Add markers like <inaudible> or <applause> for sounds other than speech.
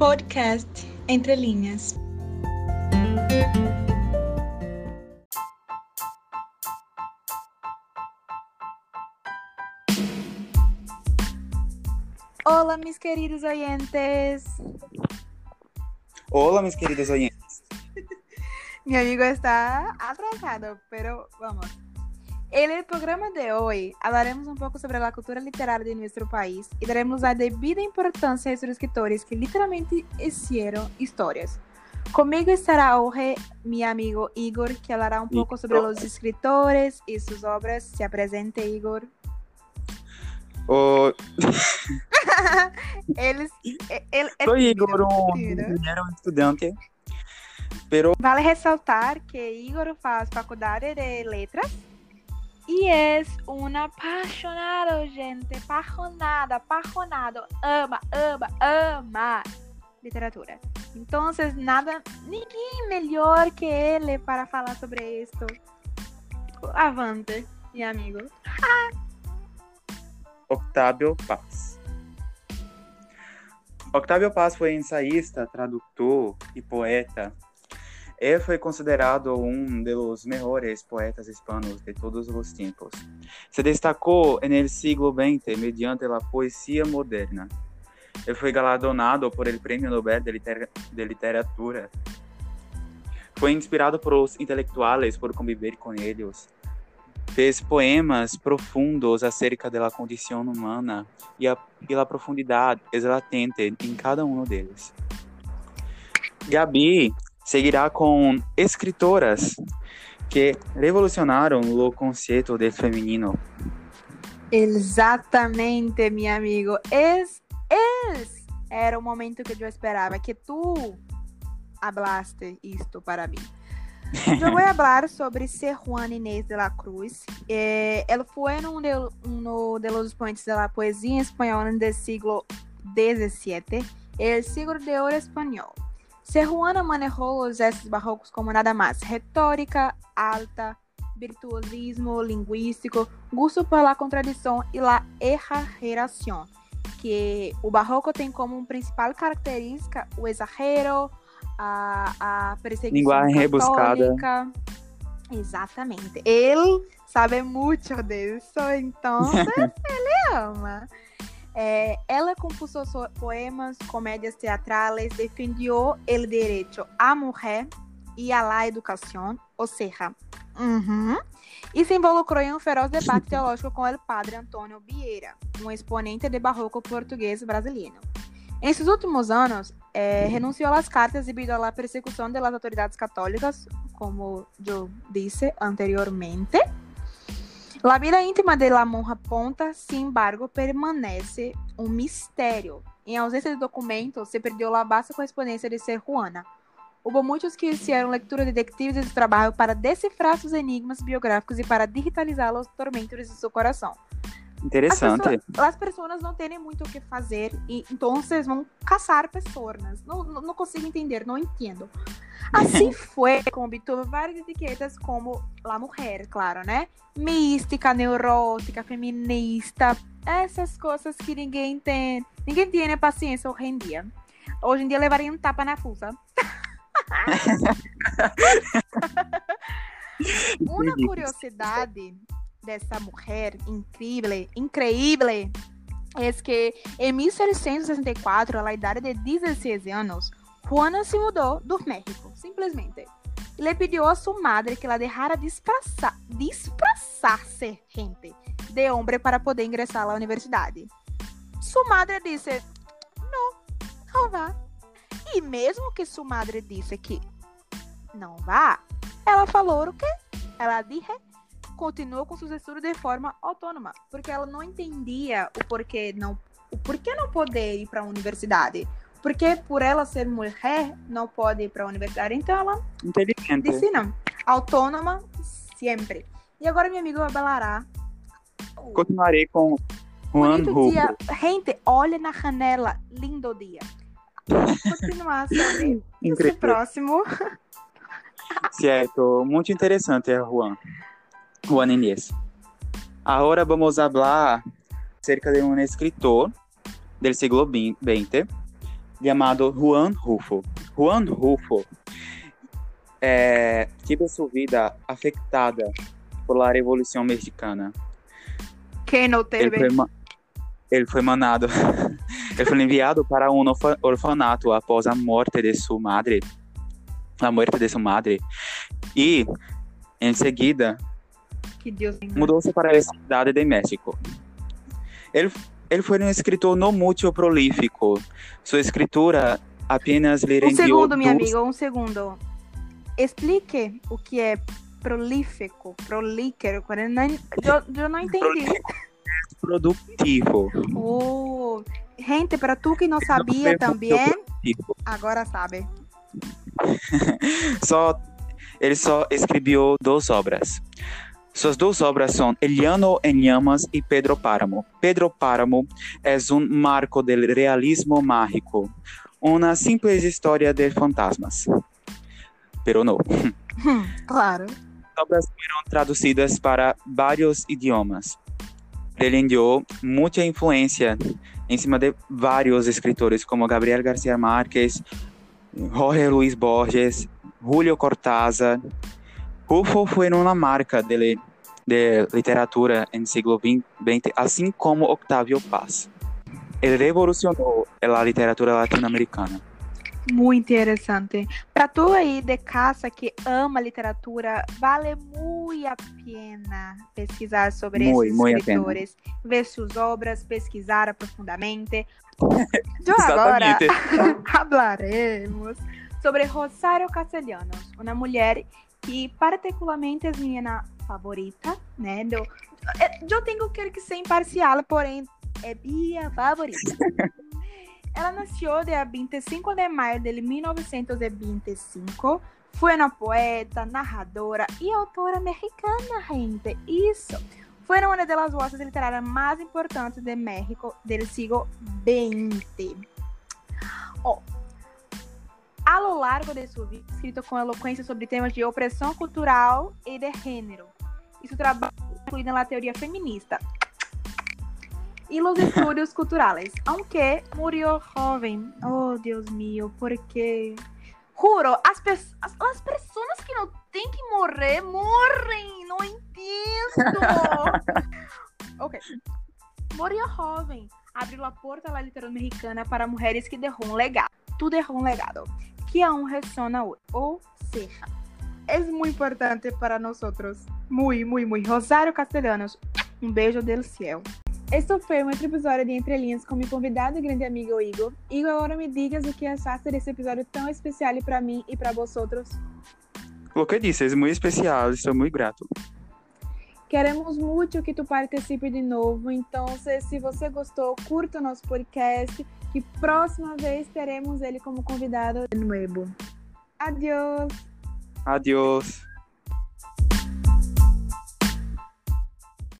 Podcast Entre Linhas. Olá, meus queridos oyentes. Olá, mis queridos oyentes. <laughs> Mi amigo está atrasado, pero vamos. En el programa de hoy hablaremos un poco sobre la cultura literaria de nuestro país y daremos la debida importancia a estos escritores que literalmente hicieron historias. Conmigo estará hoy mi amigo Igor, que hablará un poco sobre los escritores y sus obras. Se presente, Igor. Oh, <laughs> Él, es- él es soy tímido, Igor, ingeniero estudiante, pero Vale ressaltar que Igor faz faculdade de letras e é um apaixonado, gente. Apaixonado, apaixonado. Ama, ama, ama literatura. Então, nada, ninguém melhor que ele para falar sobre isso. Avante, meu amigo. Octavio Paz. Octavio Paz foi ensaísta, tradutor e poeta. Ele foi considerado um dos melhores poetas hispanos de todos os tempos. Se destacou no siglo XX mediante a poesia moderna. Ele foi galardonado por el Prêmio Nobel de, Liter- de Literatura. Foi inspirado por os intelectuais por conviver com eles. Fez poemas profundos acerca da condição humana e a, e a profundidade latente em cada um deles. Gabi seguirá com escritoras que revolucionaram o conceito de feminino. Exatamente, meu amigo. Esse, esse era o momento que eu esperava, que tu hablaste isto para mim. Eu vou <laughs> falar sobre Ser Juana Inês de la Cruz. Eh, ela foi um de, um de los expoentes da poesia espanhola do século XVII, el siglo de ouro espanhol. Ser Juana manejou os gestos barrocos como nada mais retórica alta, virtuosismo linguístico, gusto por la contradição e la exageração, que o barroco tem como principal característica o exagero, a, a perseguição Linguagem rebuscada. Exatamente. Ele sabe muito disso, então <laughs> ele ama. Eh, ela compôs so- poemas, comédias teatrales, defendió el derecho a mujer y a la educación, ou seja, uhum, e se involucrou em um feroz debate teológico com o padre Antônio Vieira, um exponente de barroco português brasileiro. Em seus últimos anos, eh, renunciou às cartas devido à persecução das autoridades católicas, como eu disse anteriormente. La vida íntima de la monja Ponta, sin embargo, permanece um mistério. Em ausência de documentos, se perdeu a vasta correspondência de Ser Juana. Houve muitos que fizeram leitura de detectives de seu trabalho para decifrar seus enigmas biográficos e para digitalizar os tormentos de seu coração. As Interessante. pessoas, as pessoas não têm muito o que fazer e então vocês vão caçar pessoas. Não, não, consigo entender, não entendo. Assim <laughs> foi obtuvo várias etiquetas como la mulher, claro, né? Mística, neurótica, feminista, essas coisas que ninguém tem, ninguém tem paciência hoje em dia. Hoje em dia levaria um tapa na fuça. <laughs> <laughs> Uma curiosidade dessa mulher incrível, incrível, é que em 1764, à idade de 16 anos, Juana se mudou do México, simplesmente. Le pediu a sua madre que la dejara disfrazar, disfrazar-se, gente, de homem para poder ingressar à universidade. Sua madre disse: Não, não vá. E mesmo que sua madre disse que não vá, ela falou o quê? Ela disse continuou com seus estudos de forma autônoma, porque ela não entendia o porquê não, o porquê não poder ir para a universidade. Porque por ela ser mulher, não pode ir para a universidade. Então ela Inteligente. disse não. Autônoma sempre. E agora meu amigo falará. o Continuarei com Juan bonito dia. Gente, olha na janela. Lindo dia. Continuar <laughs> sobre próximo. Cierto, muito interessante, Juan. Juan Inés. Agora vamos falar acerca de um escritor del siglo XX chamado Juan Rufo. Juan Rufo é, teve sua vida afetada pela Revolução Mexicana. Quem não Ele teve? foi, ma- ele foi mandado, <laughs> ele foi enviado para um orfa- orfanato após a morte de sua madre, a morte de sua madre, e em seguida Que Deus mudou-se para a cidade de México. Ele, ele foi um escritor não muito prolífico. Sua escritura apenas lhe Um rendeu segundo, minha duas- amiga, um segundo. Explique o que é prolífico, prolíquero. eu não- Eu, não entendi. produtivo. Oh, gente, para tu que não sabia foi também, agora sabe. <laughs> só ele só escreveu duas obras. Suas duas obras são Eliano em Llamas e Pedro Páramo. Pedro Páramo é um marco do realismo mágico, uma simples história de fantasmas. Pero não. Hum, claro. As obras foram traduzidas para vários idiomas. Ele deu muita influência em cima de vários escritores, como Gabriel García Márquez, Jorge Luis Borges, Julio Cortázar. Rufo foi uma marca de, de literatura em século XX, assim como Octavio Paz. Ele revolucionou a literatura latino-americana. Muito interessante. Para tu aí de casa que ama literatura, vale muito a pena pesquisar sobre Muy, esses muy escritores, ver suas obras, pesquisar profundamente. <laughs> Eu agora <laughs> hablaremos sobre Rosário Castellanos, uma mulher que particularmente é minha favorita, né? Eu, eu tenho que ser imparcial, porém é minha favorita. <laughs> Ela nasceu dia 25 de maio de 1925. Foi uma poeta, narradora e autora mexicana, gente. Isso. Foi uma das vozes literárias mais importantes de México do século XX. Ó, a lo largo de sua vida, escrito com eloquência sobre temas de opressão cultural e de gênero. E seu trabalho incluído na teoria feminista y los <laughs> estudios culturales, aunque murió joven. Oh, Dios mío, ¿por qué? Juro, as, pe as, as pessoas que não têm que morrer, morrem, não entendo. <laughs> ok. Murió jovem, abriu a porta à literatura mexicana para mulheres que deixou um legado. Tu deixou um legado, que aún ressona hoje. Ou seja, é muito importante para nós. Muito, muito, muito. Rosário Castellanos, um beijo del cielo. Este foi um outro episódio de Entre Linhas com meu convidado e grande amigo Igor. Igor, agora me digas o que achaste desse episódio tão especial para mim e para vocês. O que disse, é muito especial, estou muito grato. Queremos muito que tu participe de novo, então se você gostou, curta o nosso podcast, que próxima vez teremos ele como convidado de novo. Adiós! Adiós.